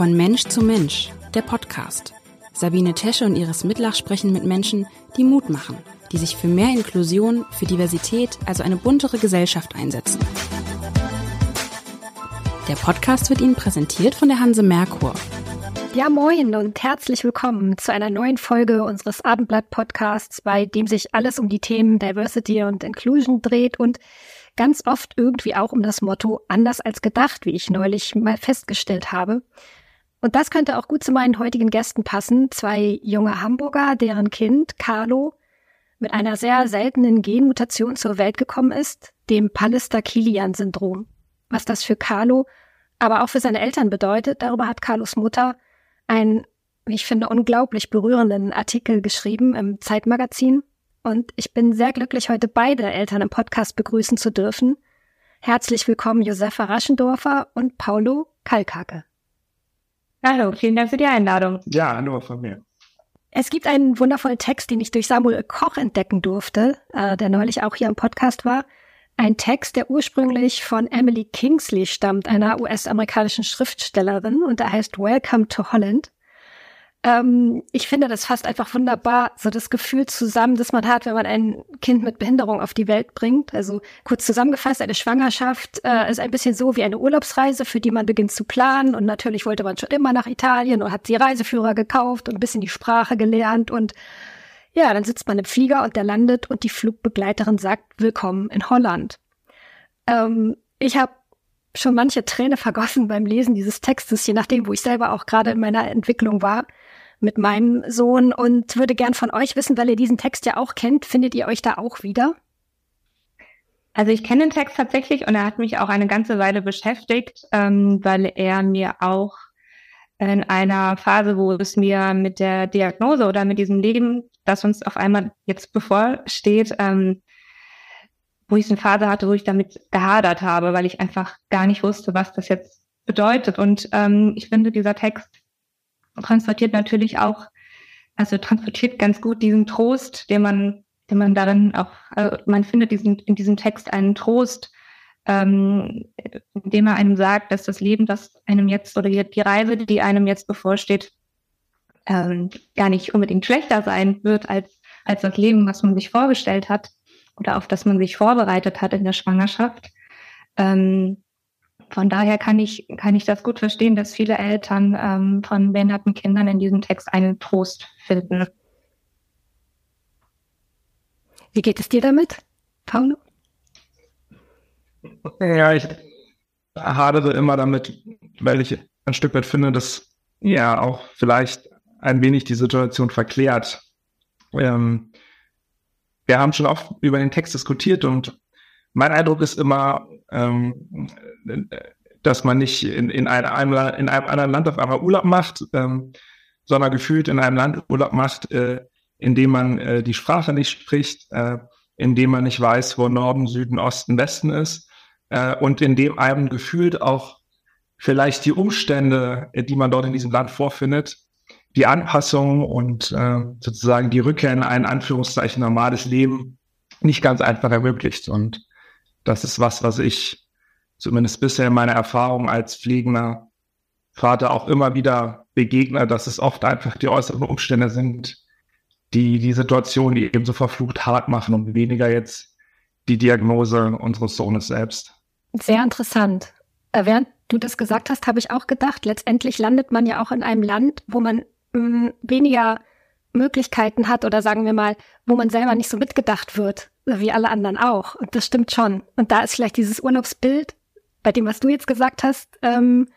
Von Mensch zu Mensch, der Podcast. Sabine Tesche und Iris Mitlach sprechen mit Menschen, die Mut machen, die sich für mehr Inklusion, für Diversität, also eine buntere Gesellschaft einsetzen. Der Podcast wird Ihnen präsentiert von der Hanse Merkur. Ja, moin und herzlich willkommen zu einer neuen Folge unseres Abendblatt-Podcasts, bei dem sich alles um die Themen Diversity und Inclusion dreht und ganz oft irgendwie auch um das Motto anders als gedacht, wie ich neulich mal festgestellt habe. Und das könnte auch gut zu meinen heutigen Gästen passen. Zwei junge Hamburger, deren Kind, Carlo, mit einer sehr seltenen Genmutation zur Welt gekommen ist, dem Pallister-Kilian-Syndrom. Was das für Carlo, aber auch für seine Eltern bedeutet, darüber hat Carlos Mutter einen, wie ich finde, unglaublich berührenden Artikel geschrieben im Zeitmagazin. Und ich bin sehr glücklich, heute beide Eltern im Podcast begrüßen zu dürfen. Herzlich willkommen Josefa Raschendorfer und Paulo Kalkake. Hallo, vielen Dank für die Einladung. Ja, hallo von mir. Es gibt einen wundervollen Text, den ich durch Samuel Koch entdecken durfte, äh, der neulich auch hier im Podcast war. Ein Text, der ursprünglich von Emily Kingsley stammt, einer US-amerikanischen Schriftstellerin, und der heißt Welcome to Holland. Ähm, ich finde, das fasst einfach wunderbar so das Gefühl zusammen, das man hat, wenn man ein Kind mit Behinderung auf die Welt bringt. Also kurz zusammengefasst, eine Schwangerschaft äh, ist ein bisschen so wie eine Urlaubsreise, für die man beginnt zu planen. Und natürlich wollte man schon immer nach Italien und hat die Reiseführer gekauft und ein bisschen die Sprache gelernt. Und ja, dann sitzt man im Flieger und der landet und die Flugbegleiterin sagt, willkommen in Holland. Ähm, ich habe schon manche Träne vergossen beim Lesen dieses Textes, je nachdem, wo ich selber auch gerade in meiner Entwicklung war mit meinem Sohn und würde gern von euch wissen, weil ihr diesen Text ja auch kennt, findet ihr euch da auch wieder? Also ich kenne den Text tatsächlich und er hat mich auch eine ganze Weile beschäftigt, ähm, weil er mir auch in einer Phase, wo es mir mit der Diagnose oder mit diesem Leben, das uns auf einmal jetzt bevorsteht, ähm, wo ich eine Phase hatte, wo ich damit gehadert habe, weil ich einfach gar nicht wusste, was das jetzt bedeutet. Und ähm, ich finde, dieser Text transportiert natürlich auch, also transportiert ganz gut diesen Trost, den man, den man darin auch, also man findet diesen, in diesem Text einen Trost, ähm, indem er einem sagt, dass das Leben, das einem jetzt oder die Reise, die einem jetzt bevorsteht, ähm, gar nicht unbedingt schlechter sein wird als, als das Leben, was man sich vorgestellt hat oder auf das man sich vorbereitet hat in der Schwangerschaft. Ähm, von daher kann ich, kann ich das gut verstehen, dass viele Eltern ähm, von behinderten Kindern in diesem Text einen Trost finden. Wie geht es dir damit, Paulo? Ja, ich hadere immer damit, weil ich ein Stück weit finde, dass ja auch vielleicht ein wenig die Situation verklärt. Ähm, wir haben schon oft über den Text diskutiert und mein Eindruck ist immer, ähm, dass man nicht in, in, einem, in einem anderen Land auf einmal Urlaub macht, ähm, sondern gefühlt in einem Land Urlaub macht, äh, in dem man äh, die Sprache nicht spricht, äh, in dem man nicht weiß, wo Norden, Süden, Osten, Westen ist äh, und in dem einem gefühlt auch vielleicht die Umstände, die man dort in diesem Land vorfindet, die Anpassung und äh, sozusagen die Rückkehr in ein Anführungszeichen normales Leben nicht ganz einfach ermöglicht. Und das ist was, was ich zumindest bisher in meiner Erfahrung als pflegender Vater auch immer wieder begegne, dass es oft einfach die äußeren Umstände sind, die die Situation, die eben so verflucht hart machen und weniger jetzt die Diagnose unseres Sohnes selbst. Sehr interessant. Äh, während du das gesagt hast, habe ich auch gedacht, letztendlich landet man ja auch in einem Land, wo man mh, mm, weniger Möglichkeiten hat oder sagen wir mal, wo man selber nicht so mitgedacht wird, wie alle anderen auch. Und das stimmt schon. Und da ist vielleicht dieses Urlaubsbild, bei dem, was du jetzt gesagt hast, ähm,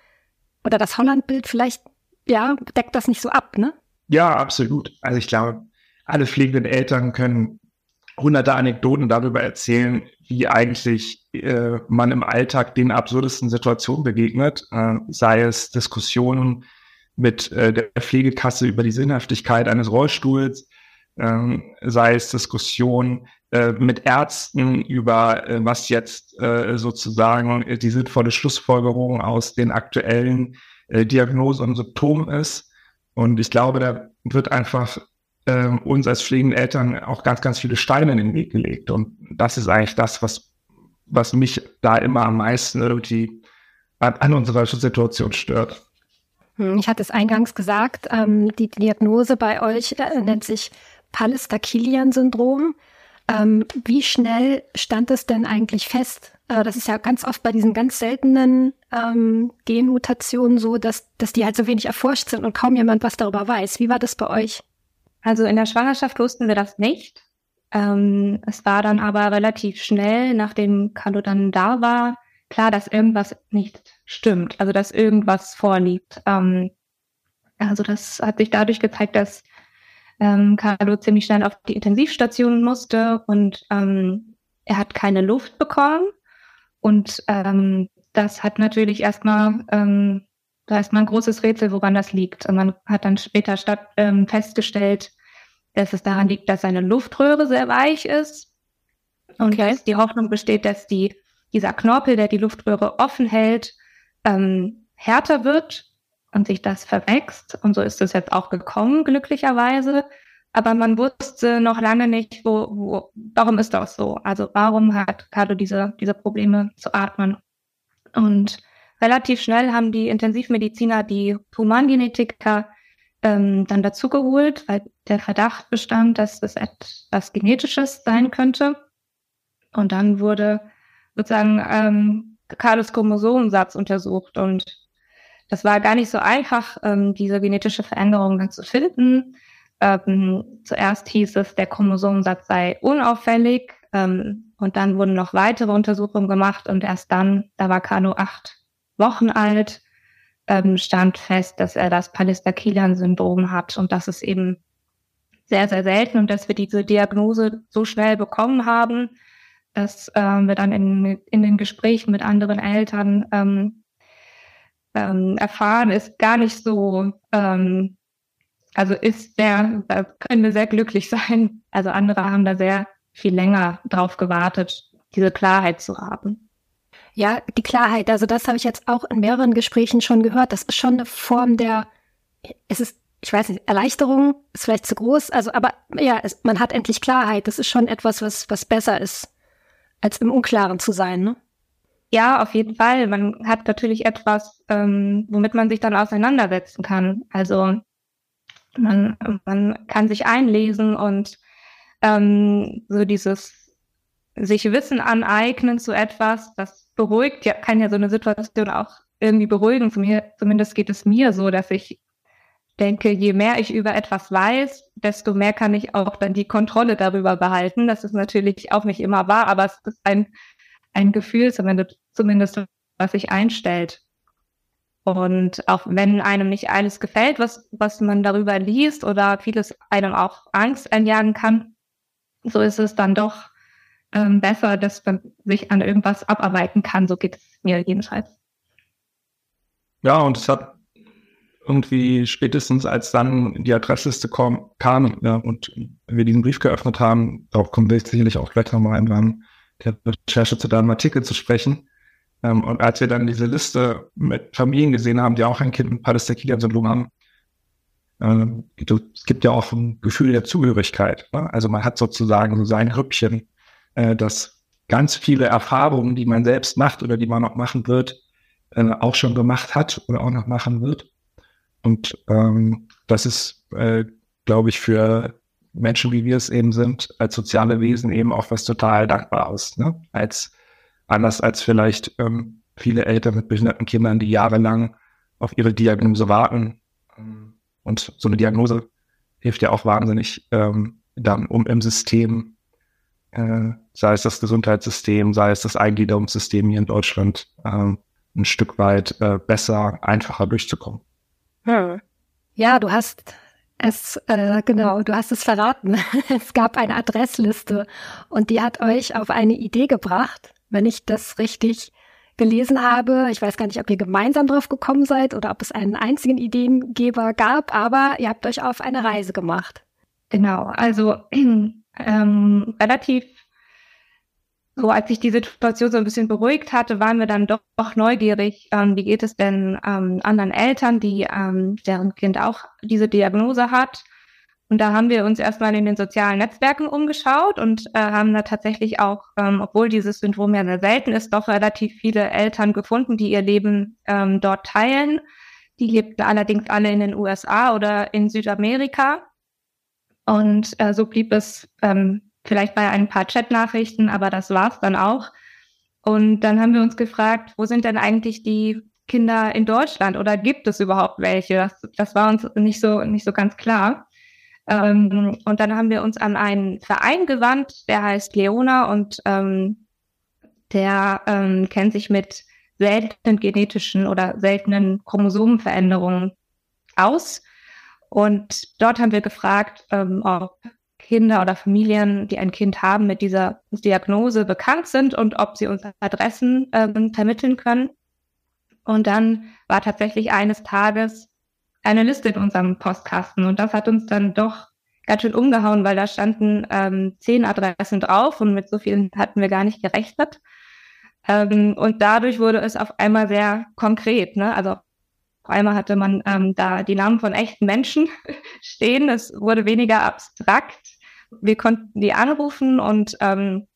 oder das Hollandbild vielleicht, ja, deckt das nicht so ab, ne? Ja, absolut. Also ich glaube, alle pflegenden Eltern können hunderte Anekdoten darüber erzählen, wie eigentlich äh, man im Alltag den absurdesten Situationen begegnet, äh, sei es Diskussionen mit äh, der Pflegekasse über die Sinnhaftigkeit eines Rollstuhls, ähm, sei es Diskussionen mit Ärzten über äh, was jetzt äh, sozusagen die sinnvolle Schlussfolgerung aus den aktuellen äh, Diagnosen und Symptomen ist. Und ich glaube, da wird einfach äh, uns als pflegenden Eltern auch ganz, ganz viele Steine in den Weg gelegt. Und das ist eigentlich das, was, was mich da immer am meisten irgendwie an, an unserer Situation stört. Hm, ich hatte es eingangs gesagt, ähm, die Diagnose bei euch äh, nennt sich Pallister-Kilian-Syndrom. Ähm, wie schnell stand es denn eigentlich fest? Äh, das ist ja ganz oft bei diesen ganz seltenen ähm, Genmutationen so, dass, dass die halt so wenig erforscht sind und kaum jemand was darüber weiß. Wie war das bei euch? Also in der Schwangerschaft wussten wir das nicht. Ähm, es war dann aber relativ schnell, nachdem Carlo dann da war, klar, dass irgendwas nicht stimmt, also dass irgendwas vorliegt. Ähm, also das hat sich dadurch gezeigt, dass ähm, Carlo ziemlich schnell auf die Intensivstation musste und ähm, er hat keine Luft bekommen. Und ähm, das hat natürlich erstmal, ähm, da ist mal ein großes Rätsel, woran das liegt. Und man hat dann später statt, ähm, festgestellt, dass es daran liegt, dass seine Luftröhre sehr weich ist. Und okay. die Hoffnung besteht, dass die, dieser Knorpel, der die Luftröhre offen hält, ähm, härter wird und sich das verwächst. Und so ist es jetzt auch gekommen, glücklicherweise. Aber man wusste noch lange nicht, wo, wo, warum ist das so? Also warum hat Carlo diese, diese Probleme zu atmen? Und relativ schnell haben die Intensivmediziner die Humangenetiker ähm, dann dazugeholt, weil der Verdacht bestand, dass es etwas Genetisches sein könnte. Und dann wurde sozusagen ähm, Carlos Chromosomensatz untersucht und das war gar nicht so einfach, ähm, diese genetische Veränderung dann zu finden. Ähm, zuerst hieß es, der Chromosomensatz sei unauffällig ähm, und dann wurden noch weitere Untersuchungen gemacht und erst dann, da war Kano acht Wochen alt, ähm, stand fest, dass er das Pallister-Kilian-Syndrom hat und das ist eben sehr, sehr selten und dass wir diese Diagnose so schnell bekommen haben, dass ähm, wir dann in, in den Gesprächen mit anderen Eltern ähm, ähm, erfahren, ist gar nicht so, ähm, also ist sehr, da können wir sehr glücklich sein. Also andere haben da sehr viel länger drauf gewartet, diese Klarheit zu haben. Ja, die Klarheit, also das habe ich jetzt auch in mehreren Gesprächen schon gehört. Das ist schon eine Form der, es ist, ich weiß nicht, Erleichterung ist vielleicht zu groß, also aber ja, es, man hat endlich Klarheit. Das ist schon etwas, was, was besser ist, als im Unklaren zu sein, ne? Ja, auf jeden Fall. Man hat natürlich etwas, ähm, womit man sich dann auseinandersetzen kann. Also man, man kann sich einlesen und ähm, so dieses sich Wissen aneignen zu etwas, das beruhigt, ja, kann ja so eine Situation auch irgendwie beruhigen. Zumindest geht es mir so, dass ich denke, je mehr ich über etwas weiß, desto mehr kann ich auch dann die Kontrolle darüber behalten. Das ist natürlich auch nicht immer wahr, aber es ist ein ein Gefühl, zumindest, zumindest was sich einstellt. Und auch wenn einem nicht alles gefällt, was, was man darüber liest oder vieles einem auch Angst einjagen kann, so ist es dann doch ähm, besser, dass man sich an irgendwas abarbeiten kann. So geht es mir jedenfalls. Ja, und es hat irgendwie spätestens als dann die Adressliste kam, kam ja, und wir diesen Brief geöffnet haben, darauf kommen wir sicherlich auch gleich nochmal im der Recherche zu deinem Artikel zu sprechen. Ähm, und als wir dann diese Liste mit Familien gesehen haben, die auch ein Kind mit Pallister-Kilian-Syndrom haben, äh, es gibt ja auch ein Gefühl der Zugehörigkeit. Ne? Also man hat sozusagen so sein Rüppchen, äh, das ganz viele Erfahrungen, die man selbst macht oder die man noch machen wird, äh, auch schon gemacht hat oder auch noch machen wird. Und ähm, das ist, äh, glaube ich, für Menschen, wie wir es eben sind, als soziale Wesen eben auch was total Dankbares, ne? Als anders als vielleicht ähm, viele Eltern mit behinderten Kindern, die jahrelang auf ihre Diagnose warten. Und so eine Diagnose hilft ja auch wahnsinnig ähm, dann, um im System, äh, sei es das Gesundheitssystem, sei es das Eingliederungssystem hier in Deutschland, ähm, ein Stück weit äh, besser, einfacher durchzukommen. Hm. Ja, du hast es, äh, genau, du hast es verraten. Es gab eine Adressliste und die hat euch auf eine Idee gebracht, wenn ich das richtig gelesen habe. Ich weiß gar nicht, ob ihr gemeinsam drauf gekommen seid oder ob es einen einzigen Ideengeber gab, aber ihr habt euch auf eine Reise gemacht. Genau, also ähm, relativ so als sich die Situation so ein bisschen beruhigt hatte, waren wir dann doch, doch neugierig, ähm, wie geht es denn ähm, anderen Eltern, die ähm, deren Kind auch diese Diagnose hat. Und da haben wir uns erstmal in den sozialen Netzwerken umgeschaut und äh, haben da tatsächlich auch, ähm, obwohl dieses Syndrom ja sehr selten ist, doch relativ viele Eltern gefunden, die ihr Leben ähm, dort teilen, Die lebten allerdings alle in den USA oder in Südamerika. Und äh, so blieb es ähm, vielleicht bei ein paar Chatnachrichten, aber das war's dann auch. Und dann haben wir uns gefragt, wo sind denn eigentlich die Kinder in Deutschland oder gibt es überhaupt welche? Das, das war uns nicht so, nicht so ganz klar. Ähm, und dann haben wir uns an einen Verein gewandt, der heißt Leona und ähm, der ähm, kennt sich mit seltenen genetischen oder seltenen Chromosomenveränderungen aus. Und dort haben wir gefragt, ähm, ob Kinder oder Familien, die ein Kind haben, mit dieser Diagnose bekannt sind und ob sie uns Adressen ähm, vermitteln können. Und dann war tatsächlich eines Tages eine Liste in unserem Postkasten und das hat uns dann doch ganz schön umgehauen, weil da standen ähm, zehn Adressen drauf und mit so vielen hatten wir gar nicht gerechnet. Ähm, und dadurch wurde es auf einmal sehr konkret. Ne? Also auf einmal hatte man ähm, da die Namen von echten Menschen stehen. Es wurde weniger abstrakt. Wir konnten die anrufen und ähm,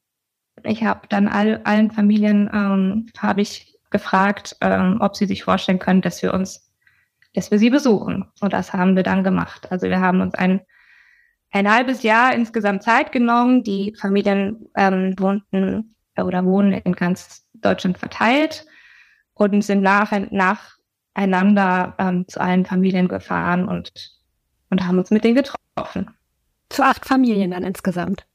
ich habe dann all, allen Familien ähm, habe ich gefragt, ähm, ob sie sich vorstellen können, dass wir uns, dass wir sie besuchen. Und das haben wir dann gemacht. Also wir haben uns ein ein halbes Jahr insgesamt Zeit genommen. Die Familien ähm, wohnten oder wohnen in ganz Deutschland verteilt und sind nach, nacheinander ähm, zu allen Familien gefahren und, und haben uns mit denen getroffen. Zu acht Familien dann insgesamt.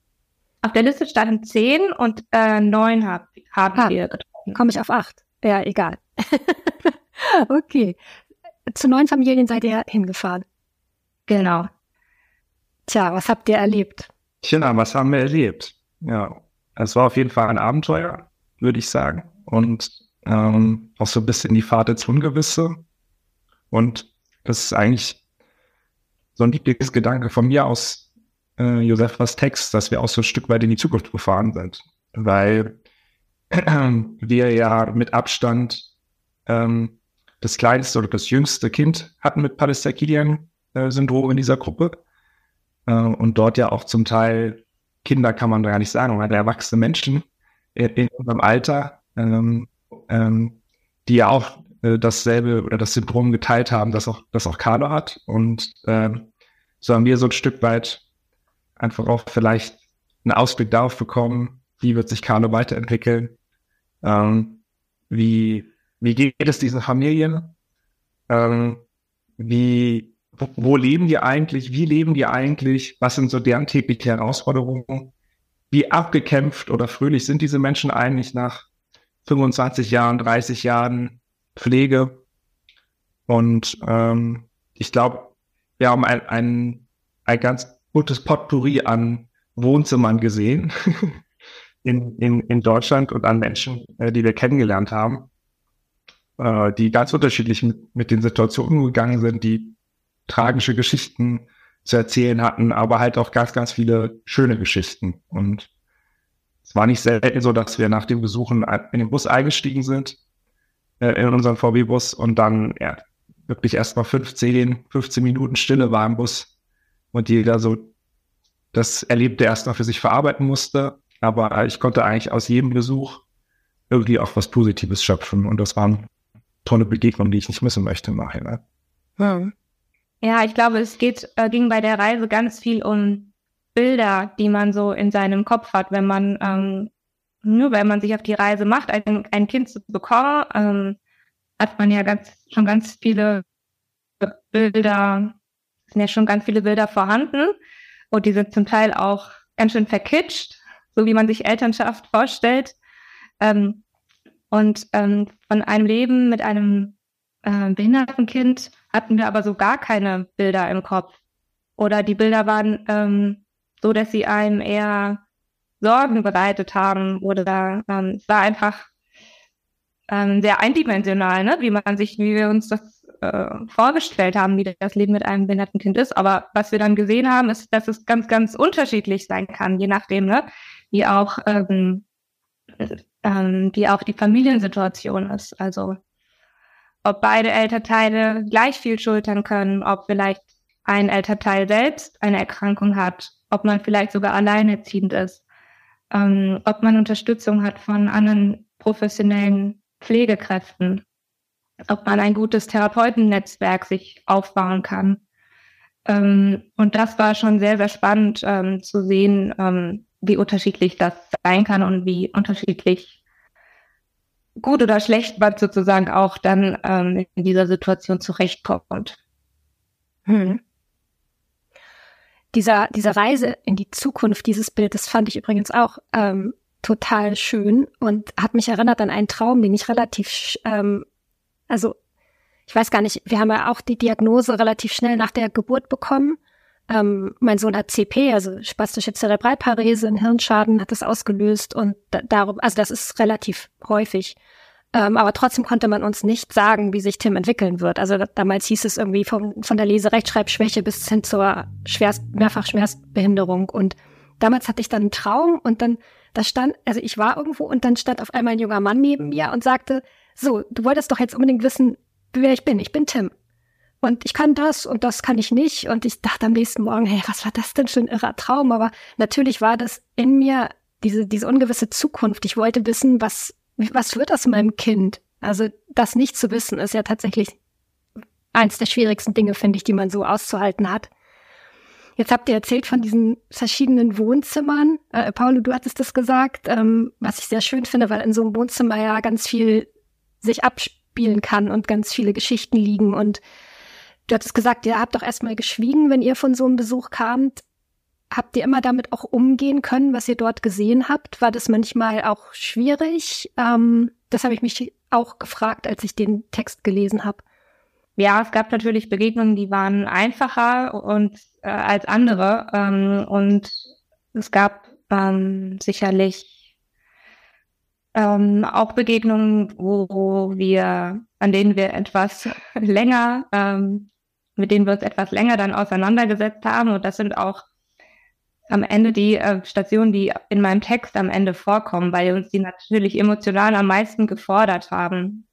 Auf der Liste standen zehn und äh, neun hab, haben ah, wir getroffen. Komme ich auf acht? Ja, egal. okay. Zu neun Familien seid ihr hingefahren. Genau. Tja, was habt ihr erlebt? Tja, was haben wir erlebt? Ja, es war auf jeden Fall ein Abenteuer, würde ich sagen. Und ähm, auch so ein bisschen die Fahrt ins Ungewisse. Und das ist eigentlich so ein Lieblingsgedanke von mir aus äh, Josefas Text, dass wir auch so ein Stück weit in die Zukunft gefahren sind. Weil wir ja mit Abstand ähm, das kleinste oder das jüngste Kind hatten mit Pallister-Kilian-Syndrom in dieser Gruppe. Äh, und dort ja auch zum Teil Kinder kann man gar nicht sagen, oder erwachsene Menschen in, in unserem Alter, ähm, ähm, die ja auch äh, dasselbe oder das Syndrom geteilt haben, das auch, das auch Carlo hat. Und ähm, so haben wir so ein Stück weit einfach auch vielleicht einen Ausblick darauf bekommen, wie wird sich Carlo weiterentwickeln, ähm, wie, wie geht es diesen Familien, ähm, wie wo leben die eigentlich, wie leben die eigentlich, was sind so deren tägliche Herausforderungen, wie abgekämpft oder fröhlich sind diese Menschen eigentlich nach 25 Jahren, 30 Jahren Pflege. Und ähm, ich glaube, wir haben ein, ein, ein ganz gutes Potpourri an Wohnzimmern gesehen in, in, in Deutschland und an Menschen, äh, die wir kennengelernt haben, äh, die ganz unterschiedlich mit, mit den Situationen gegangen sind, die tragische Geschichten zu erzählen hatten, aber halt auch ganz, ganz viele schöne Geschichten. Und es war nicht selten so, dass wir nach dem Besuchen in den Bus eingestiegen sind, äh, in unseren VW-Bus und dann ja, wirklich erst mal 15, 15 Minuten Stille war im Bus und jeder so das Erlebte erst mal für sich verarbeiten musste. Aber ich konnte eigentlich aus jedem Besuch irgendwie auch was Positives schöpfen und das waren tolle Begegnungen, die ich nicht missen möchte im Nachhinein. Hm. Ja, ich glaube, es geht, äh, ging bei der Reise ganz viel um Bilder, die man so in seinem Kopf hat, wenn man ähm, nur wenn man sich auf die Reise macht, ein, ein Kind zu bekommen, ähm, hat man ja ganz schon ganz viele Bilder, sind ja schon ganz viele Bilder vorhanden und die sind zum Teil auch ganz schön verkitscht, so wie man sich Elternschaft vorstellt. Ähm, und ähm, von einem Leben mit einem äh, Behindertenkind hatten wir aber so gar keine Bilder im Kopf. Oder die Bilder waren ähm, so, dass sie einem eher Sorgen bereitet haben. Oder ähm, es war einfach ähm, sehr eindimensional, ne? wie man sich, wie wir uns das äh, vorgestellt haben, wie das Leben mit einem behinderten Kind ist. Aber was wir dann gesehen haben, ist, dass es ganz, ganz unterschiedlich sein kann, je nachdem, ne? wie auch ähm, ähm, wie auch die Familiensituation ist. Also ob beide Elternteile gleich viel schultern können, ob vielleicht ein Elternteil selbst eine Erkrankung hat, ob man vielleicht sogar alleinerziehend ist, ähm, ob man Unterstützung hat von anderen professionellen Pflegekräften. Ob man ein gutes Therapeutennetzwerk sich aufbauen kann. Ähm, und das war schon sehr, sehr spannend ähm, zu sehen, ähm, wie unterschiedlich das sein kann und wie unterschiedlich gut oder schlecht man sozusagen auch dann ähm, in dieser Situation zurechtkommt. Hm. Dieser, diese Reise in die Zukunft, dieses Bild, das fand ich übrigens auch ähm, total schön und hat mich erinnert an einen Traum, den ich relativ, ähm, also ich weiß gar nicht, wir haben ja auch die Diagnose relativ schnell nach der Geburt bekommen. Ähm, mein Sohn hat CP, also spastische Zerebralparese, einen Hirnschaden hat das ausgelöst und da, darum, also das ist relativ häufig. Ähm, aber trotzdem konnte man uns nicht sagen, wie sich Tim entwickeln wird. Also damals hieß es irgendwie von, von der Leserechtschreibschwäche bis hin zur Schwerst, mehrfach Schwerstbehinderung. Und damals hatte ich dann einen Traum und dann, da stand, also ich war irgendwo und dann stand auf einmal ein junger Mann neben mir und sagte, so, du wolltest doch jetzt unbedingt wissen, wer ich bin. Ich bin Tim. Und ich kann das und das kann ich nicht. Und ich dachte am nächsten Morgen, hey, was war das denn für ein irrer Traum? Aber natürlich war das in mir diese, diese ungewisse Zukunft. Ich wollte wissen, was, was wird aus meinem Kind? Also das nicht zu wissen, ist ja tatsächlich eins der schwierigsten Dinge, finde ich, die man so auszuhalten hat. Jetzt habt ihr erzählt von diesen verschiedenen Wohnzimmern. Äh, Paulo, du hattest das gesagt, ähm, was ich sehr schön finde, weil in so einem Wohnzimmer ja ganz viel sich abspielen kann und ganz viele Geschichten liegen. Und du hattest gesagt, ihr habt doch erstmal geschwiegen, wenn ihr von so einem Besuch kamt. Habt ihr immer damit auch umgehen können, was ihr dort gesehen habt? War das manchmal auch schwierig? Ähm, das habe ich mich auch gefragt, als ich den Text gelesen habe. Ja, es gab natürlich Begegnungen, die waren einfacher und äh, als andere. Ähm, und es gab ähm, sicherlich ähm, auch Begegnungen, wo wir, an denen wir etwas länger, ähm, mit denen wir uns etwas länger dann auseinandergesetzt haben. Und das sind auch am Ende die äh, Stationen, die in meinem Text am Ende vorkommen, weil uns die natürlich emotional am meisten gefordert haben.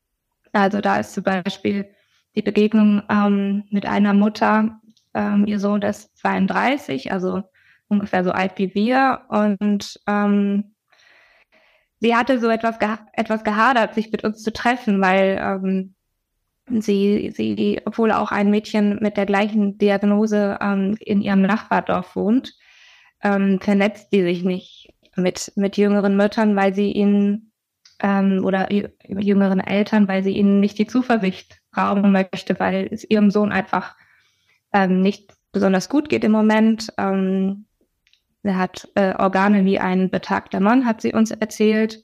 Also da ist zum Beispiel die Begegnung ähm, mit einer Mutter, ähm, ihr Sohn ist 32, also ungefähr so alt wie wir. Und ähm, sie hatte so etwas, geha etwas gehadert, sich mit uns zu treffen, weil ähm, sie, sie, obwohl auch ein Mädchen mit der gleichen Diagnose ähm, in ihrem Nachbardorf wohnt, ähm, vernetzt sie sich nicht mit, mit jüngeren Müttern, weil sie ihnen ähm, oder jüngeren Eltern, weil sie ihnen nicht die Zuversicht rauben möchte, weil es ihrem Sohn einfach ähm, nicht besonders gut geht im Moment. Ähm, er hat äh, Organe wie ein betagter Mann, hat sie uns erzählt.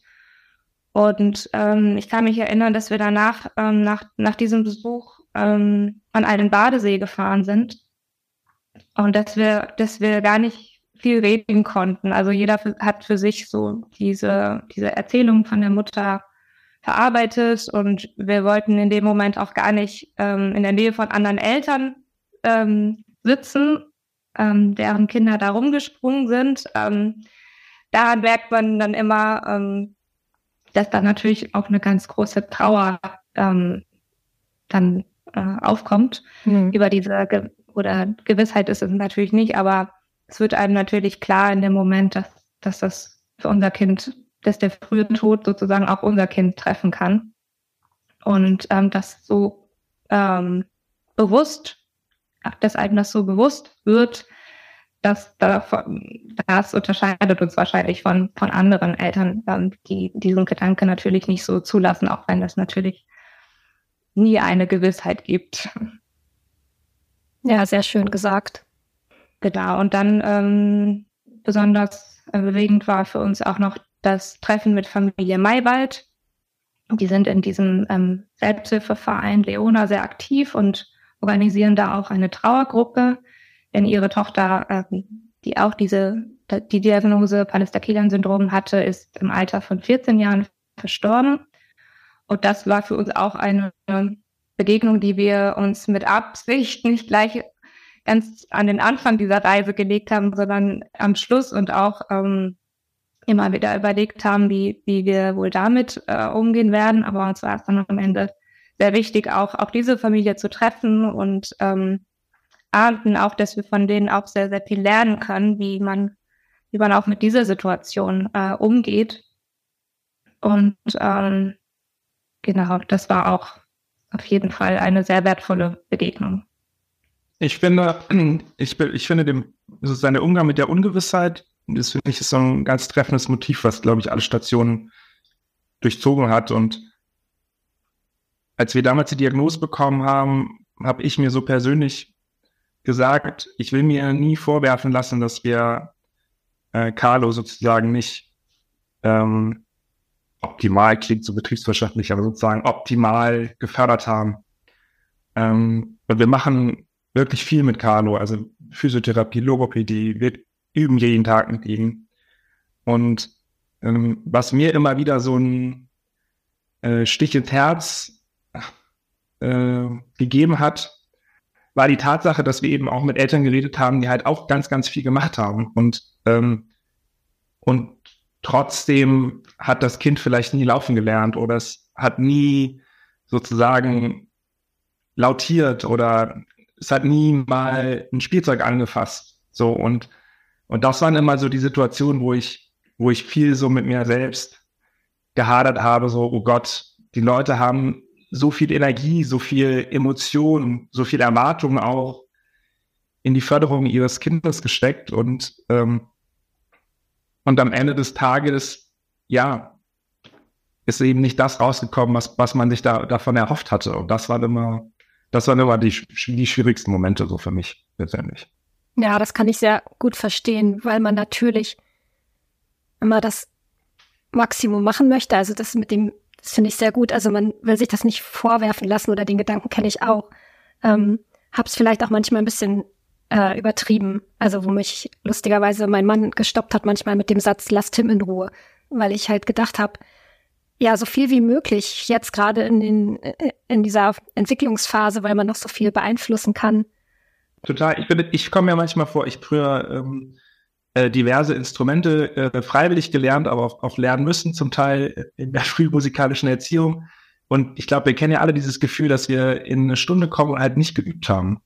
Und ähm, ich kann mich erinnern, dass wir danach, ähm, nach, nach diesem Besuch ähm, an einen Badesee gefahren sind. Und dass wir, dass wir gar nicht viel reden konnten. Also jeder hat für sich so diese, diese Erzählung von der Mutter verarbeitet und wir wollten in dem Moment auch gar nicht ähm, in der Nähe von anderen Eltern ähm, sitzen, ähm, deren Kinder da rumgesprungen sind. Ähm, daran merkt man dann immer, ähm, dass da natürlich auch eine ganz große Trauer ähm, dann äh, aufkommt mhm. über diese Ge oder Gewissheit ist es natürlich nicht, aber es wird einem natürlich klar in dem Moment, dass, dass das für unser Kind, dass der frühe Tod sozusagen auch unser Kind treffen kann. Und ähm, das so ähm, bewusst, dass einem das so bewusst wird, dass davon, das unterscheidet uns wahrscheinlich von, von anderen Eltern, ähm, die diesen Gedanke natürlich nicht so zulassen, auch wenn das natürlich nie eine Gewissheit gibt. Ja, sehr schön gesagt. Genau, und dann ähm, besonders äh, bewegend war für uns auch noch das Treffen mit Familie Maywald. Die sind in diesem ähm, Selbsthilfeverein Leona sehr aktiv und organisieren da auch eine Trauergruppe, denn ihre Tochter, äh, die auch diese die Diagnose Pallister-Killian-Syndrom hatte, ist im Alter von 14 Jahren verstorben. Und das war für uns auch eine Begegnung, die wir uns mit Absicht nicht gleich ganz an den Anfang dieser Reise gelegt haben, sondern am Schluss und auch ähm, immer wieder überlegt haben, wie, wie wir wohl damit äh, umgehen werden. Aber uns war es dann am Ende sehr wichtig, auch, auch diese Familie zu treffen und ähm, ahnten auch, dass wir von denen auch sehr, sehr viel lernen können, wie man, wie man auch mit dieser Situation äh, umgeht. Und ähm, genau, das war auch auf jeden Fall eine sehr wertvolle Begegnung. Ich finde, ich, ich finde dem, sozusagen der Umgang mit der Ungewissheit, das finde ich ist so ein ganz treffendes Motiv, was, glaube ich, alle Stationen durchzogen hat. Und als wir damals die Diagnose bekommen haben, habe ich mir so persönlich gesagt, ich will mir nie vorwerfen lassen, dass wir äh, Carlo sozusagen nicht ähm, optimal klingt so betriebswirtschaftlich, aber sozusagen optimal gefördert haben. Ähm, und wir machen wirklich viel mit Carlo, also Physiotherapie, Logopädie, wir üben jeden Tag mit ihm. Und ähm, was mir immer wieder so ein äh, Stich ins Herz äh, gegeben hat, war die Tatsache, dass wir eben auch mit Eltern geredet haben, die halt auch ganz, ganz viel gemacht haben. Und, ähm, und trotzdem hat das Kind vielleicht nie laufen gelernt oder es hat nie sozusagen lautiert oder es hat nie mal ein Spielzeug angefasst. So und, und das waren immer so die Situationen, wo ich, wo ich viel so mit mir selbst gehadert habe, so, oh Gott, die Leute haben so viel Energie, so viel Emotion, so viel Erwartung auch in die Förderung ihres Kindes gesteckt und ähm, und am Ende des Tages, ja, ist eben nicht das rausgekommen, was, was man sich da, davon erhofft hatte. Und das waren immer, das waren immer die, die schwierigsten Momente so für mich persönlich. Ja, das kann ich sehr gut verstehen, weil man natürlich immer das Maximum machen möchte. Also das mit dem, das finde ich sehr gut. Also man will sich das nicht vorwerfen lassen oder den Gedanken kenne ich auch. Ähm, hab's vielleicht auch manchmal ein bisschen äh, übertrieben. Also wo mich lustigerweise mein Mann gestoppt hat manchmal mit dem Satz, lasst Tim in Ruhe, weil ich halt gedacht habe, ja, so viel wie möglich jetzt gerade in den äh, in dieser Entwicklungsphase, weil man noch so viel beeinflussen kann. Total. Ich, bin, ich komme mir manchmal vor, ich früher ähm, äh, diverse Instrumente äh, freiwillig gelernt, aber auch, auch lernen müssen, zum Teil in der frühmusikalischen Erziehung. Und ich glaube, wir kennen ja alle dieses Gefühl, dass wir in eine Stunde kommen und halt nicht geübt haben.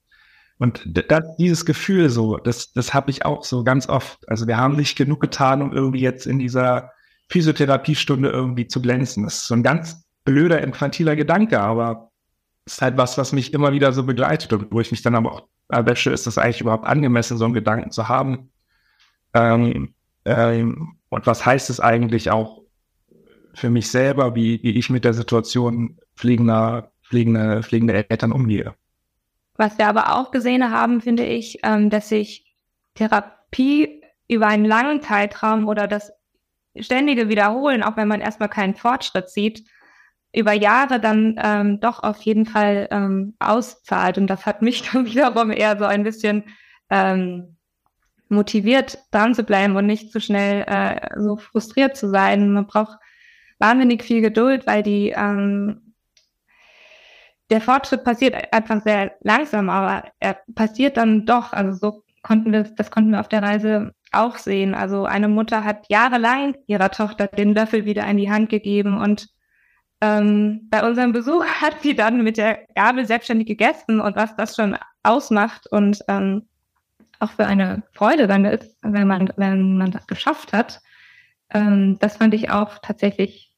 Und das, dieses Gefühl so, das, das habe ich auch so ganz oft. Also wir haben nicht genug getan, um irgendwie jetzt in dieser Physiotherapiestunde irgendwie zu glänzen. Das ist so ein ganz blöder, infantiler Gedanke, aber ist halt was, was mich immer wieder so begleitet und wo ich mich dann aber auch erwäsche, ist das eigentlich überhaupt angemessen, so einen Gedanken zu haben? Ähm, ähm, und was heißt es eigentlich auch für mich selber, wie, wie ich mit der Situation fliegender, fliegende, fliegende Eltern umgehe? Was wir aber auch gesehen haben, finde ich, ähm, dass sich Therapie über einen langen Zeitraum oder das ständige Wiederholen, auch wenn man erstmal keinen Fortschritt sieht, über Jahre dann ähm, doch auf jeden Fall ähm, auszahlt. Und das hat mich dann wiederum eher so ein bisschen ähm, motiviert, dran zu bleiben und nicht zu schnell äh, so frustriert zu sein. Man braucht wahnsinnig viel Geduld, weil die ähm, der Fortschritt passiert einfach sehr langsam, aber er passiert dann doch. Also so konnten wir, das konnten wir auf der Reise auch sehen. Also eine Mutter hat jahrelang ihrer Tochter den Löffel wieder in die Hand gegeben und ähm, bei unserem Besuch hat sie dann mit der Gabel selbstständig gegessen und was das schon ausmacht und ähm, auch für eine Freude dann ist, wenn man, wenn man das geschafft hat. Ähm, das fand ich auch tatsächlich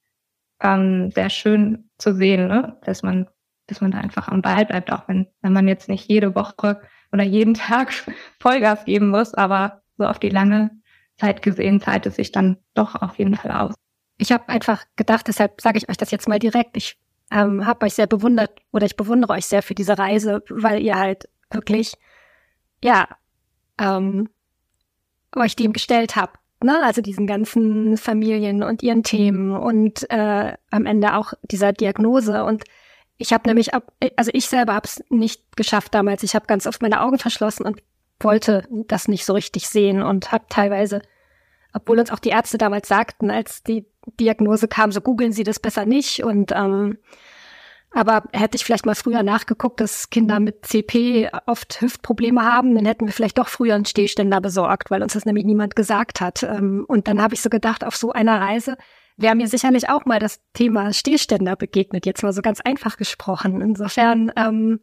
ähm, sehr schön zu sehen, ne? dass man dass man da einfach am Ball bleibt, auch wenn, wenn man jetzt nicht jede Woche oder jeden Tag Vollgas geben muss, aber so auf die lange Zeit gesehen zahlt es sich dann doch auf jeden Fall aus. Ich habe einfach gedacht, deshalb sage ich euch das jetzt mal direkt. Ich ähm, habe euch sehr bewundert oder ich bewundere euch sehr für diese Reise, weil ihr halt wirklich, ja, ähm, euch dem gestellt habt. Ne? Also diesen ganzen Familien und ihren Themen und äh, am Ende auch dieser Diagnose. Und ich habe nämlich ab, also ich selber habe es nicht geschafft damals. Ich habe ganz oft meine Augen verschlossen und wollte das nicht so richtig sehen und habe teilweise, obwohl uns auch die Ärzte damals sagten, als die Diagnose kam, so googeln Sie das besser nicht und ähm, aber hätte ich vielleicht mal früher nachgeguckt, dass Kinder mit CP oft Hüftprobleme haben, dann hätten wir vielleicht doch früher einen Stehständer besorgt, weil uns das nämlich niemand gesagt hat. Ähm, und dann habe ich so gedacht, auf so einer Reise wäre mir sicherlich auch mal das Thema Stillständer begegnet, jetzt mal so ganz einfach gesprochen. Insofern, ähm,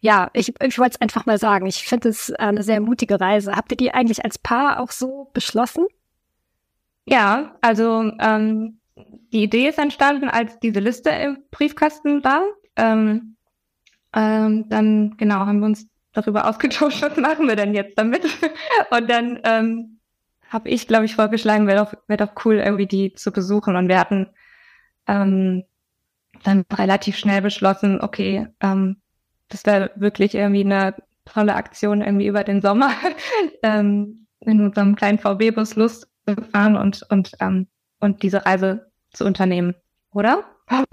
ja, ich, ich wollte es einfach mal sagen. Ich finde es eine sehr mutige Reise. Habt ihr die eigentlich als Paar auch so beschlossen? Ja, also ähm, die Idee ist entstanden, als diese Liste im Briefkasten war. Ähm, ähm, dann genau haben wir uns darüber ausgetauscht, was machen wir denn jetzt damit? Und dann ähm, habe ich, glaube ich, vorgeschlagen, wäre doch, wär doch cool, irgendwie die zu besuchen. Und wir hatten ähm, dann relativ schnell beschlossen, okay, ähm, das wäre wirklich irgendwie eine tolle Aktion irgendwie über den Sommer ähm, in unserem kleinen VW-Bus Lust zu fahren und, und, ähm, und diese Reise zu unternehmen, oder? Hab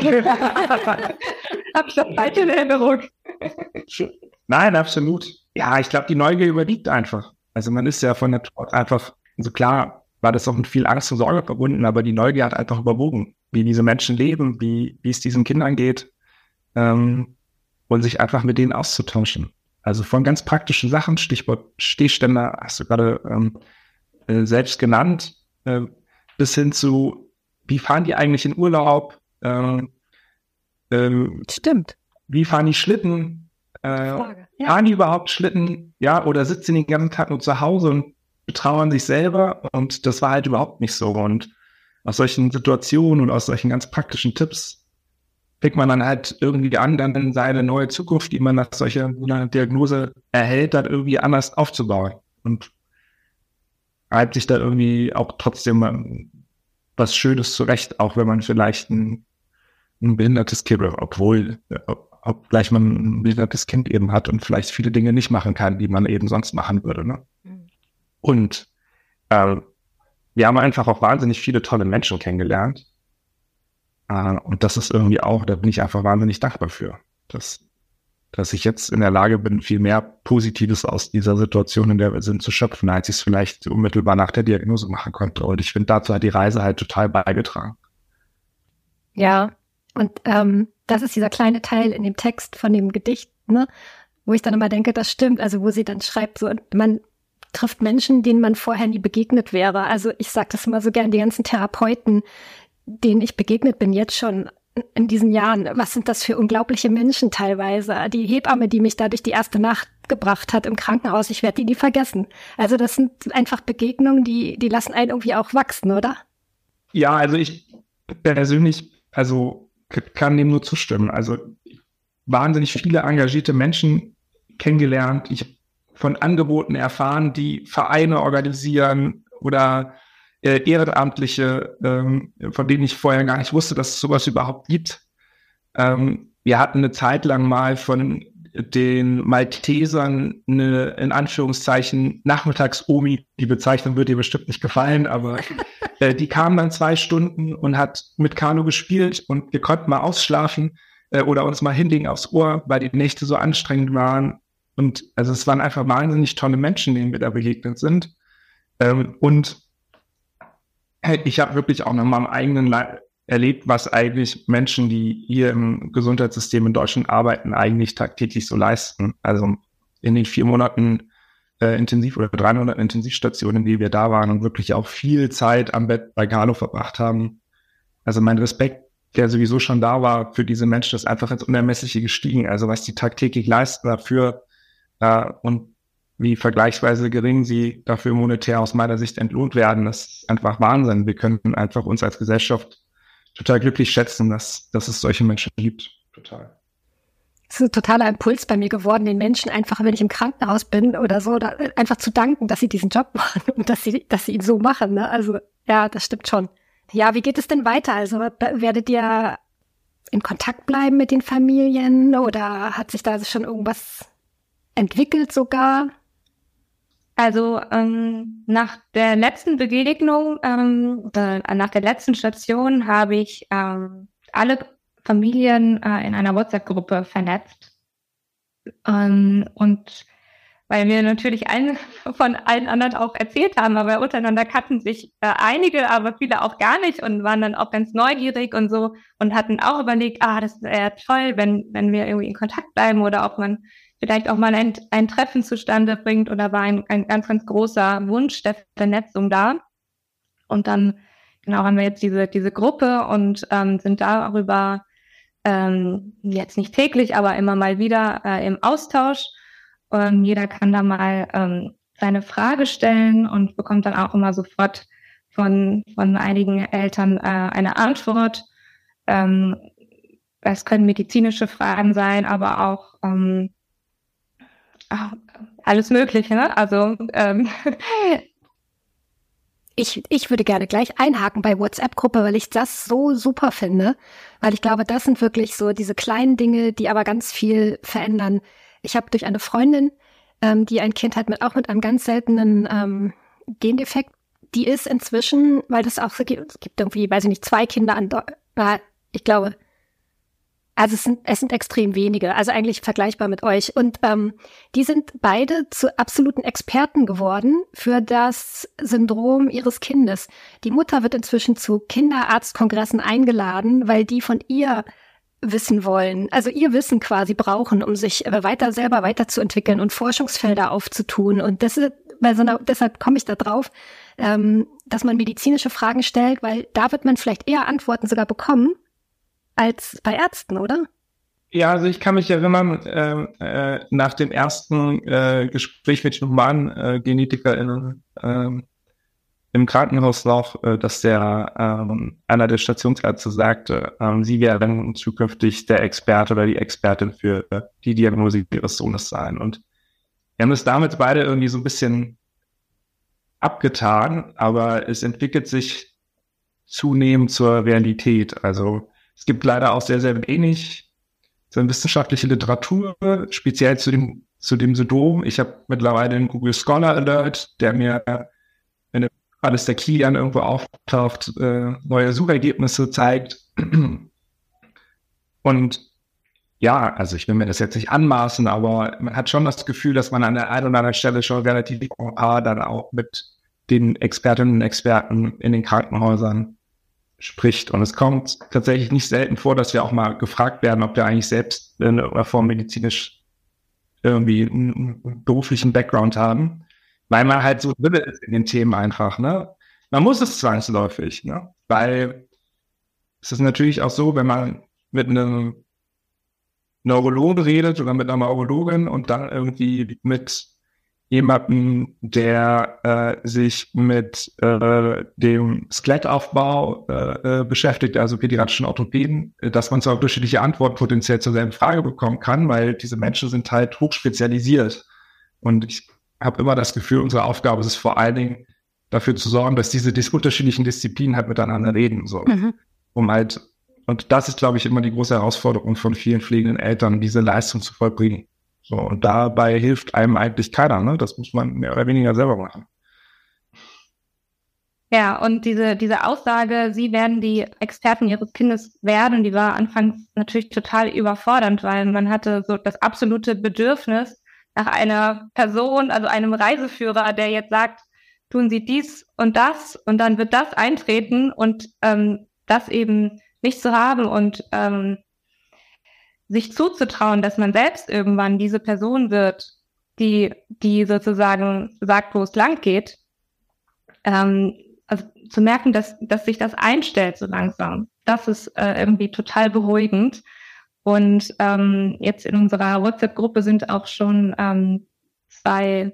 ich das falsch in Erinnerung? Nein, absolut. Ja, ich glaube, die Neugier überwiegt einfach. Also man ist ja von der Natur einfach, also klar war das auch mit viel Angst und Sorge verbunden, aber die Neugier hat einfach überwogen, wie diese Menschen leben, wie, wie es diesen Kindern geht ähm, und sich einfach mit denen auszutauschen. Also von ganz praktischen Sachen, Stichwort Stehständer, hast du gerade ähm, äh, selbst genannt, äh, bis hin zu, wie fahren die eigentlich in Urlaub? Ähm, ähm, Stimmt. Wie fahren die Schlitten? Äh, ja. Fahren die überhaupt Schlitten? Ja, oder sitzen die den ganzen Tag nur zu Hause und betrauern sich selber? Und das war halt überhaupt nicht so. Und aus solchen Situationen und aus solchen ganz praktischen Tipps fängt man dann halt irgendwie an, dann seine neue Zukunft, die man nach solcher Diagnose erhält, dann irgendwie anders aufzubauen. Und reibt sich da irgendwie auch trotzdem was Schönes zurecht, auch wenn man vielleicht ein, ein behindertes Kind, obwohl, obgleich man ein behindertes Kind eben hat und vielleicht viele Dinge nicht machen kann, die man eben sonst machen würde. Ne? Mhm. Und äh, wir haben einfach auch wahnsinnig viele tolle Menschen kennengelernt äh, und das ist irgendwie auch, da bin ich einfach wahnsinnig dankbar für, dass, dass ich jetzt in der Lage bin, viel mehr Positives aus dieser Situation, in der wir sind, zu schöpfen, als ich es vielleicht unmittelbar nach der Diagnose machen konnte. Und ich finde, dazu hat die Reise halt total beigetragen. Ja, und ähm, das ist dieser kleine Teil in dem Text von dem Gedicht, ne, wo ich dann immer denke, das stimmt. Also wo sie dann schreibt, so man trifft Menschen, denen man vorher nie begegnet wäre. Also ich sage das immer so gern, die ganzen Therapeuten, denen ich begegnet bin jetzt schon in diesen Jahren. Was sind das für unglaubliche Menschen teilweise? Die Hebamme, die mich da durch die erste Nacht gebracht hat im Krankenhaus, ich werde die nie vergessen. Also das sind einfach Begegnungen, die, die lassen einen irgendwie auch wachsen, oder? Ja, also ich persönlich, also kann dem nur zustimmen. Also wahnsinnig viele engagierte Menschen kennengelernt. Ich habe von Angeboten erfahren, die Vereine organisieren oder äh, Ehrenamtliche, ähm, von denen ich vorher gar nicht wusste, dass es sowas überhaupt gibt. Ähm, wir hatten eine Zeit lang mal von den Maltesern eine, in Anführungszeichen, Nachmittags-Omi, die Bezeichnung wird dir bestimmt nicht gefallen, aber äh, die kam dann zwei Stunden und hat mit Kanu gespielt und wir konnten mal ausschlafen äh, oder uns mal hinlegen aufs Ohr, weil die Nächte so anstrengend waren. Und also es waren einfach wahnsinnig tolle Menschen, denen wir da begegnet sind. Ähm, und ich habe wirklich auch noch mal im eigenen Leib erlebt, was eigentlich Menschen, die hier im Gesundheitssystem in Deutschland arbeiten, eigentlich tagtäglich so leisten. Also in den vier Monaten äh, Intensiv- oder drei Monaten Intensivstationen, in die wir da waren und wirklich auch viel Zeit am Bett bei Carlo verbracht haben. Also mein Respekt, der sowieso schon da war für diese Menschen, ist einfach ins Unermessliche gestiegen. Also was die tagtäglich leisten dafür äh, und wie vergleichsweise gering sie dafür monetär aus meiner Sicht entlohnt werden. Das ist einfach Wahnsinn. Wir könnten einfach uns als Gesellschaft total glücklich schätzen, dass, dass es solche Menschen gibt. Total. Das ist ein totaler Impuls bei mir geworden, den Menschen einfach, wenn ich im Krankenhaus bin oder so, da, einfach zu danken, dass sie diesen Job machen und dass sie, dass sie ihn so machen. Ne? Also ja, das stimmt schon. Ja, wie geht es denn weiter? Also werdet ihr in Kontakt bleiben mit den Familien oder hat sich da schon irgendwas entwickelt sogar? Also ähm, nach der letzten Begegnung, ähm, äh, nach der letzten Station habe ich ähm, alle Familien äh, in einer WhatsApp-Gruppe vernetzt. Ähm, und weil wir natürlich allen von allen anderen auch erzählt haben, aber untereinander kannten sich äh, einige, aber viele auch gar nicht und waren dann auch ganz neugierig und so und hatten auch überlegt, ah, das wäre toll, wenn, wenn wir irgendwie in Kontakt bleiben oder ob man vielleicht auch mal ein, ein Treffen zustande bringt oder war ein, ein ganz, ganz großer Wunsch der Vernetzung da. Und dann, genau, haben wir jetzt diese, diese Gruppe und ähm, sind darüber ähm, jetzt nicht täglich, aber immer mal wieder äh, im Austausch. Und jeder kann da mal ähm, seine Frage stellen und bekommt dann auch immer sofort von, von einigen Eltern äh, eine Antwort. Ähm, es können medizinische Fragen sein, aber auch ähm, alles Mögliche. Ne? Also ähm, ich, ich würde gerne gleich einhaken bei WhatsApp-Gruppe, weil ich das so super finde, weil ich glaube, das sind wirklich so diese kleinen Dinge, die aber ganz viel verändern. Ich habe durch eine Freundin, ähm, die ein Kind hat mit auch mit einem ganz seltenen ähm, Gendefekt, die ist inzwischen, weil das auch so gibt, es gibt irgendwie, weiß ich nicht, zwei Kinder an, ich glaube, also es sind, es sind extrem wenige, also eigentlich vergleichbar mit euch. Und ähm, die sind beide zu absoluten Experten geworden für das Syndrom ihres Kindes. Die Mutter wird inzwischen zu Kinderarztkongressen eingeladen, weil die von ihr wissen wollen, also ihr Wissen quasi brauchen, um sich weiter selber weiterzuentwickeln und Forschungsfelder aufzutun. Und das ist, bei so einer, deshalb komme ich da drauf, ähm, dass man medizinische Fragen stellt, weil da wird man vielleicht eher Antworten sogar bekommen, als bei Ärzten, oder? Ja, also ich kann mich erinnern, äh, äh, nach dem ersten äh, Gespräch mit humanen äh, GenetikerInnen äh, im Krankenhaus noch, äh, dass der äh, einer der Stationsärzte sagte, äh, sie werden zukünftig der Experte oder die Expertin für äh, die Diagnose ihres Sohnes sein. Und wir haben es damit beide irgendwie so ein bisschen abgetan, aber es entwickelt sich zunehmend zur Realität. Also es gibt leider auch sehr, sehr wenig so wissenschaftliche Literatur, speziell zu dem, zu dem Syndrom. Ich habe mittlerweile einen Google Scholar Alert, der mir, wenn alles der Kilian irgendwo auftaucht, äh, neue Suchergebnisse zeigt. Und ja, also ich will mir das jetzt nicht anmaßen, aber man hat schon das Gefühl, dass man an der einen oder anderen Stelle schon relativ dann auch mit den Expertinnen und Experten in den Krankenhäusern spricht. Und es kommt tatsächlich nicht selten vor, dass wir auch mal gefragt werden, ob wir eigentlich selbst in irgendeiner Form medizinisch irgendwie einen beruflichen Background haben, weil man halt so drin ist in den Themen einfach. Ne? Man muss es zwangsläufig, ne? weil es ist natürlich auch so, wenn man mit einem Neurologen redet oder mit einer Neurologin und dann irgendwie mit jemanden, der äh, sich mit äh, dem Skelettaufbau äh, äh, beschäftigt, also pädiatrischen Orthopäden, dass man zwar unterschiedliche Antworten potenziell zur selben Frage bekommen kann, weil diese Menschen sind halt hochspezialisiert. Und ich habe immer das Gefühl, unsere Aufgabe ist es vor allen Dingen, dafür zu sorgen, dass diese dis unterschiedlichen Disziplinen halt miteinander reden, so. Mhm. Um halt, und das ist, glaube ich, immer die große Herausforderung von vielen pflegenden Eltern, diese Leistung zu vollbringen. So, und dabei hilft einem eigentlich keiner, ne? Das muss man mehr oder weniger selber machen. Ja, und diese, diese Aussage, sie werden die Experten ihres Kindes werden, die war anfangs natürlich total überfordernd, weil man hatte so das absolute Bedürfnis nach einer Person, also einem Reiseführer, der jetzt sagt, tun Sie dies und das und dann wird das eintreten und ähm, das eben nicht zu haben und ähm, sich zuzutrauen, dass man selbst irgendwann diese Person wird, die, die sozusagen sagt, wo es lang geht, ähm, also zu merken, dass, dass sich das einstellt so langsam, das ist äh, irgendwie total beruhigend. Und ähm, jetzt in unserer WhatsApp-Gruppe sind auch schon ähm, zwei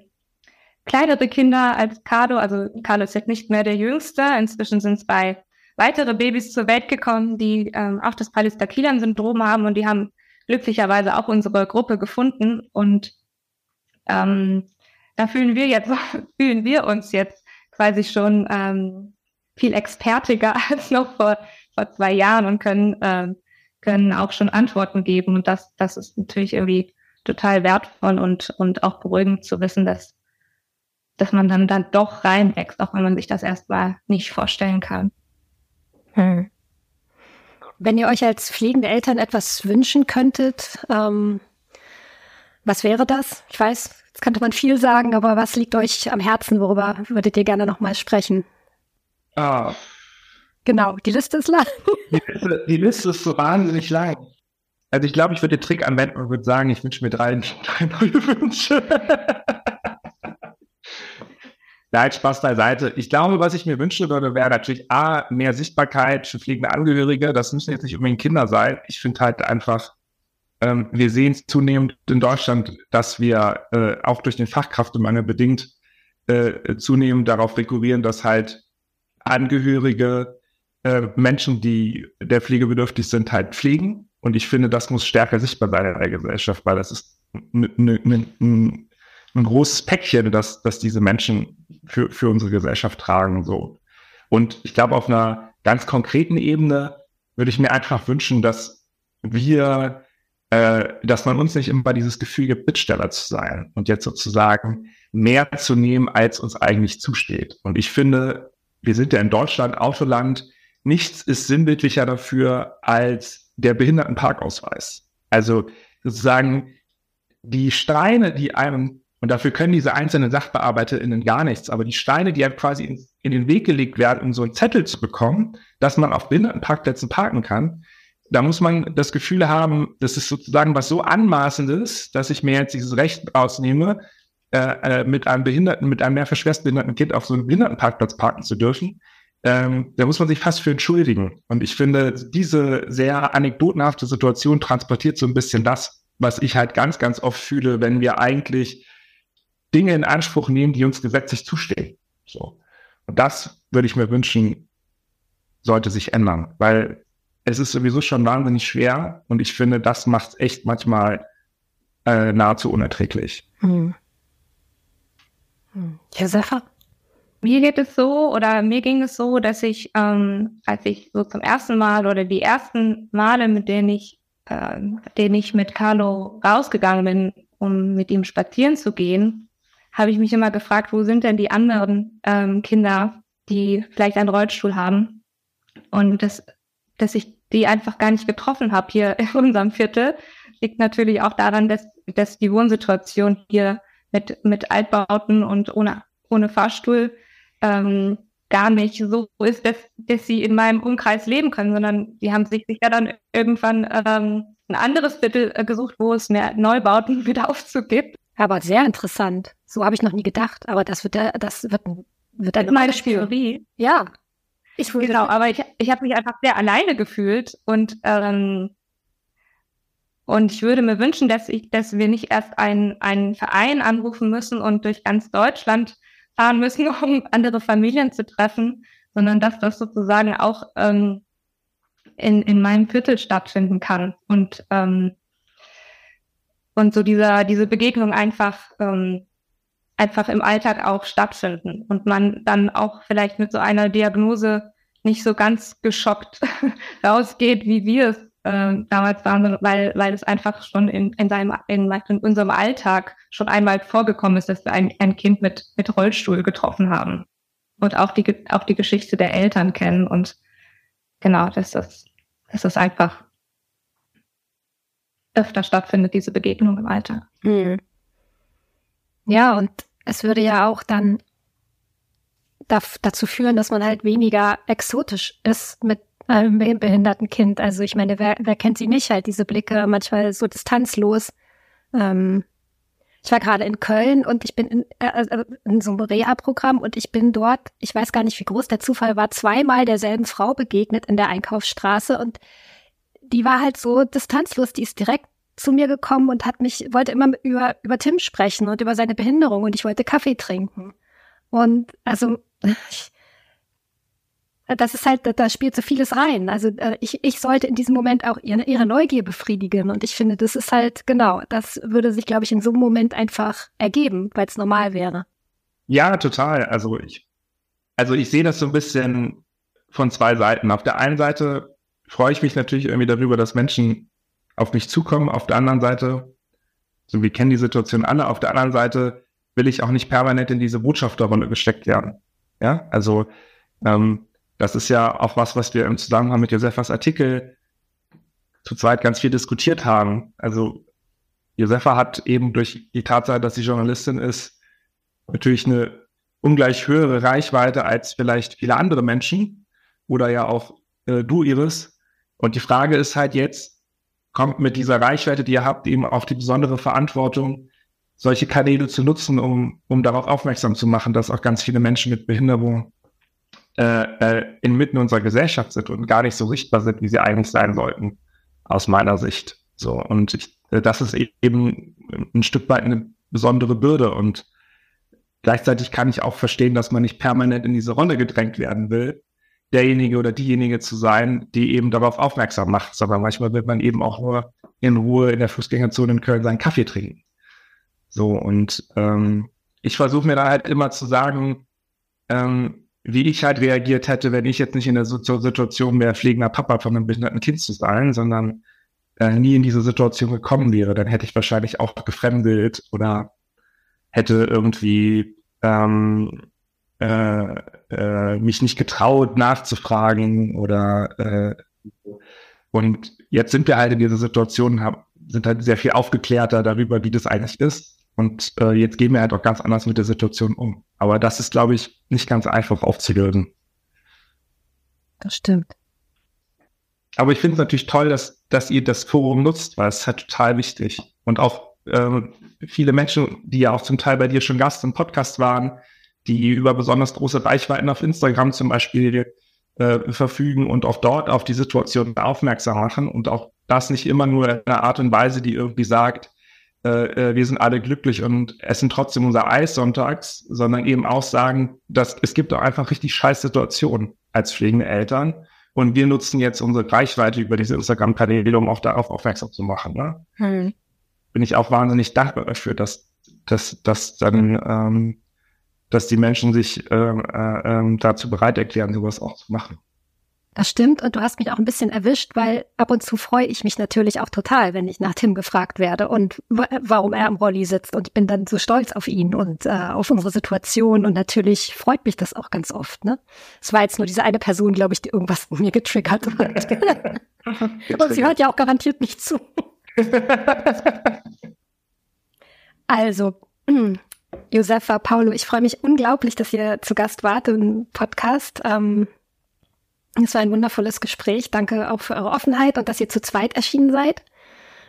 kleinere Kinder als Carlo, also Carlo ist jetzt nicht mehr der Jüngste, inzwischen sind zwei weitere Babys zur Welt gekommen, die ähm, auch das Pallister-Kilan-Syndrom haben und die haben glücklicherweise auch unsere Gruppe gefunden und ähm, da fühlen wir jetzt, fühlen wir uns jetzt quasi schon ähm, viel expertiger als noch vor, vor zwei Jahren und können, ähm, können auch schon Antworten geben. Und das, das ist natürlich irgendwie total wertvoll und, und auch beruhigend zu wissen, dass, dass man dann, dann doch reinwächst, auch wenn man sich das erstmal nicht vorstellen kann. Hm. Wenn ihr euch als pflegende Eltern etwas wünschen könntet, ähm, was wäre das? Ich weiß, jetzt könnte man viel sagen, aber was liegt euch am Herzen? Worüber würdet ihr gerne nochmal sprechen? Ah. Genau, die Liste ist lang. Die Liste, die Liste ist so wahnsinnig lang. Also ich glaube, ich würde den Trick anwenden und würde sagen, ich wünsche mir drei, drei neue Wünsche. Nein, Spaß beiseite. Ich glaube, was ich mir wünschen würde, wäre natürlich A, mehr Sichtbarkeit für fliegende Angehörige. Das müssen jetzt nicht unbedingt Kinder sein. Ich finde halt einfach, ähm, wir sehen zunehmend in Deutschland, dass wir äh, auch durch den Fachkräftemangel bedingt äh, zunehmend darauf rekurrieren, dass halt Angehörige äh, Menschen, die der pflegebedürftig sind, halt pflegen. Und ich finde, das muss stärker sichtbar sein in der Gesellschaft, weil das ist ein, ein, großes Päckchen, das, das diese Menschen für, für unsere Gesellschaft tragen. So. Und ich glaube, auf einer ganz konkreten Ebene würde ich mir einfach wünschen, dass wir, äh, dass man uns nicht immer dieses Gefühl gibt, Bittsteller zu sein und jetzt sozusagen mehr zu nehmen, als uns eigentlich zusteht. Und ich finde, wir sind ja in Deutschland Autoland. Nichts ist sinnbildlicher dafür als der Behindertenparkausweis. Also sozusagen die Steine, die einem, und dafür können diese einzelnen SachbearbeiterInnen gar nichts, aber die Steine, die einem quasi in, in den Weg gelegt werden, um so einen Zettel zu bekommen, dass man auf Behindertenparkplätzen parken kann, da muss man das Gefühl haben, das ist sozusagen was so Anmaßendes, dass ich mir jetzt dieses Recht rausnehme, äh, äh, mit einem Behinderten, mit einem mehrfach schwerstbehinderten Kind auf so einem Behindertenparkplatz parken zu dürfen. Ähm, da muss man sich fast für entschuldigen. Und ich finde, diese sehr anekdotenhafte Situation transportiert so ein bisschen das, was ich halt ganz, ganz oft fühle, wenn wir eigentlich Dinge in Anspruch nehmen, die uns gesetzlich zustehen. So. Und das würde ich mir wünschen, sollte sich ändern, weil es ist sowieso schon wahnsinnig schwer und ich finde, das macht es echt manchmal äh, nahezu unerträglich. Hm. Hm. Josefa? Mir geht es so oder mir ging es so, dass ich, ähm, als ich so zum ersten Mal oder die ersten Male, mit denen ich, äh, denen ich mit Carlo rausgegangen bin, um mit ihm spazieren zu gehen, habe ich mich immer gefragt, wo sind denn die anderen ähm, Kinder, die vielleicht einen Rollstuhl haben? Und das, dass ich die einfach gar nicht getroffen habe hier in unserem Viertel, liegt natürlich auch daran, dass, dass die Wohnsituation hier mit, mit Altbauten und ohne, ohne Fahrstuhl ähm, gar nicht so ist, dass, dass sie in meinem Umkreis leben können, sondern die haben sich sicher dann irgendwann ähm, ein anderes Viertel äh, gesucht, wo es mehr Neubauten wieder aufzugibt. Aber sehr interessant. So habe ich noch nie gedacht. Aber das wird, das wird, wird eine meine Theorie. Ja. Ich genau, aber ich, ich habe mich einfach sehr alleine gefühlt und ähm, und ich würde mir wünschen, dass ich, dass wir nicht erst einen, einen Verein anrufen müssen und durch ganz Deutschland fahren müssen, um andere Familien zu treffen, sondern dass das sozusagen auch ähm, in, in meinem Viertel stattfinden kann. Und, ähm, und so dieser, diese Begegnung einfach, ähm, einfach im Alltag auch stattfinden. Und man dann auch vielleicht mit so einer Diagnose nicht so ganz geschockt rausgeht, wie wir es äh, damals waren, weil, weil es einfach schon in, in, seinem, in, in unserem Alltag schon einmal vorgekommen ist, dass wir ein, ein Kind mit, mit Rollstuhl getroffen haben. Und auch die, auch die Geschichte der Eltern kennen. Und genau, dass das, dass das einfach öfter stattfindet, diese Begegnung im Alltag. Mhm. Ja, und es würde ja auch dann dazu führen, dass man halt weniger exotisch ist mit einem behinderten Kind. Also ich meine, wer, wer kennt sie nicht? Halt diese Blicke, manchmal so distanzlos. Ähm, ich war gerade in Köln und ich bin in, äh, äh, in so einem Reha-Programm und ich bin dort, ich weiß gar nicht, wie groß der Zufall war, zweimal derselben Frau begegnet in der Einkaufsstraße und die war halt so distanzlos, die ist direkt zu mir gekommen und hat mich, wollte immer über, über Tim sprechen und über seine Behinderung und ich wollte Kaffee trinken. Und also ich, das ist halt, da spielt so vieles rein. Also äh, ich, ich sollte in diesem Moment auch ihre, ihre Neugier befriedigen. Und ich finde, das ist halt, genau, das würde sich, glaube ich, in so einem Moment einfach ergeben, weil es normal wäre. Ja, total. Also ich, also ich sehe das so ein bisschen von zwei Seiten. Auf der einen Seite freue ich mich natürlich irgendwie darüber, dass Menschen auf mich zukommen. Auf der anderen Seite, so wir kennen die Situation alle, auf der anderen Seite will ich auch nicht permanent in diese Botschafterrolle gesteckt werden. Ja, also ähm, das ist ja auch was, was wir im Zusammenhang mit Josefas Artikel zu zweit ganz viel diskutiert haben. Also Josefa hat eben durch die Tatsache, dass sie Journalistin ist, natürlich eine ungleich höhere Reichweite als vielleicht viele andere Menschen oder ja auch äh, du, Iris. Und die Frage ist halt jetzt, kommt mit dieser Reichweite, die ihr habt, eben auf die besondere Verantwortung, solche Kanäle zu nutzen, um, um darauf aufmerksam zu machen, dass auch ganz viele Menschen mit Behinderung äh, äh, inmitten unserer Gesellschaft sind und gar nicht so sichtbar sind, wie sie eigentlich sein sollten, aus meiner Sicht. So, und ich, äh, das ist eben ein Stück weit eine besondere Bürde und gleichzeitig kann ich auch verstehen, dass man nicht permanent in diese Rolle gedrängt werden will. Derjenige oder diejenige zu sein, die eben darauf aufmerksam macht, sondern manchmal wird man eben auch nur in Ruhe in der Fußgängerzone in Köln seinen Kaffee trinken. So, und ähm, ich versuche mir da halt immer zu sagen, ähm, wie ich halt reagiert hätte, wenn ich jetzt nicht in der Situation wäre, pflegender Papa von einem behinderten Kind zu sein, sondern äh, nie in diese Situation gekommen wäre, dann hätte ich wahrscheinlich auch gefremdelt oder hätte irgendwie ähm, äh, äh, mich nicht getraut nachzufragen oder äh, und jetzt sind wir halt in dieser Situation, haben, sind halt sehr viel aufgeklärter darüber, wie das eigentlich ist. Und äh, jetzt gehen wir halt auch ganz anders mit der Situation um. Aber das ist, glaube ich, nicht ganz einfach aufzulösen. Das stimmt. Aber ich finde es natürlich toll, dass, dass ihr das Forum nutzt, weil es ist halt total wichtig. Und auch ähm, viele Menschen, die ja auch zum Teil bei dir schon Gast im Podcast waren, die über besonders große Reichweiten auf Instagram zum Beispiel äh, verfügen und auch dort auf die Situation aufmerksam machen und auch das nicht immer nur in einer Art und Weise, die irgendwie sagt, äh, äh, wir sind alle glücklich und essen trotzdem unser Eis sonntags, sondern eben auch sagen, dass es gibt auch einfach richtig scheiß Situationen als pflegende Eltern. Und wir nutzen jetzt unsere Reichweite über diese Instagram-Kanäle, um auch darauf aufmerksam zu machen. Ne? Hm. Bin ich auch wahnsinnig dankbar dafür, dass, dass, dass dann ähm, dass die Menschen sich äh, äh, dazu bereit erklären, sowas auch zu machen. Das stimmt und du hast mich auch ein bisschen erwischt, weil ab und zu freue ich mich natürlich auch total, wenn ich nach Tim gefragt werde und warum er am Rolli sitzt und ich bin dann so stolz auf ihn und äh, auf unsere Situation und natürlich freut mich das auch ganz oft. Ne, es war jetzt nur diese eine Person, glaube ich, die irgendwas in mir getriggert hat. und sie hört ja auch garantiert nicht zu. also Josefa, Paulo, ich freue mich unglaublich, dass ihr zu Gast wart im Podcast. Ähm, es war ein wundervolles Gespräch. Danke auch für eure Offenheit und dass ihr zu zweit erschienen seid.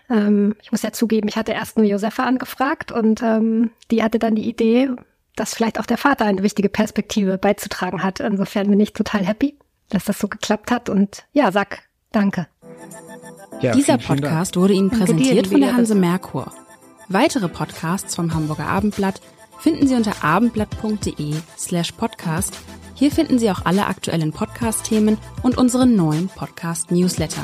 Ähm, ich muss ja zugeben, ich hatte erst nur Josefa angefragt und ähm, die hatte dann die Idee, dass vielleicht auch der Vater eine wichtige Perspektive beizutragen hat. Insofern bin ich total happy, dass das so geklappt hat und ja, sag danke. Ja, Dieser Podcast wurde Ihnen präsentiert von der Hanse Merkur. Weitere Podcasts vom Hamburger Abendblatt finden Sie unter abendblatt.de slash podcast. Hier finden Sie auch alle aktuellen Podcast-Themen und unseren neuen Podcast-Newsletter.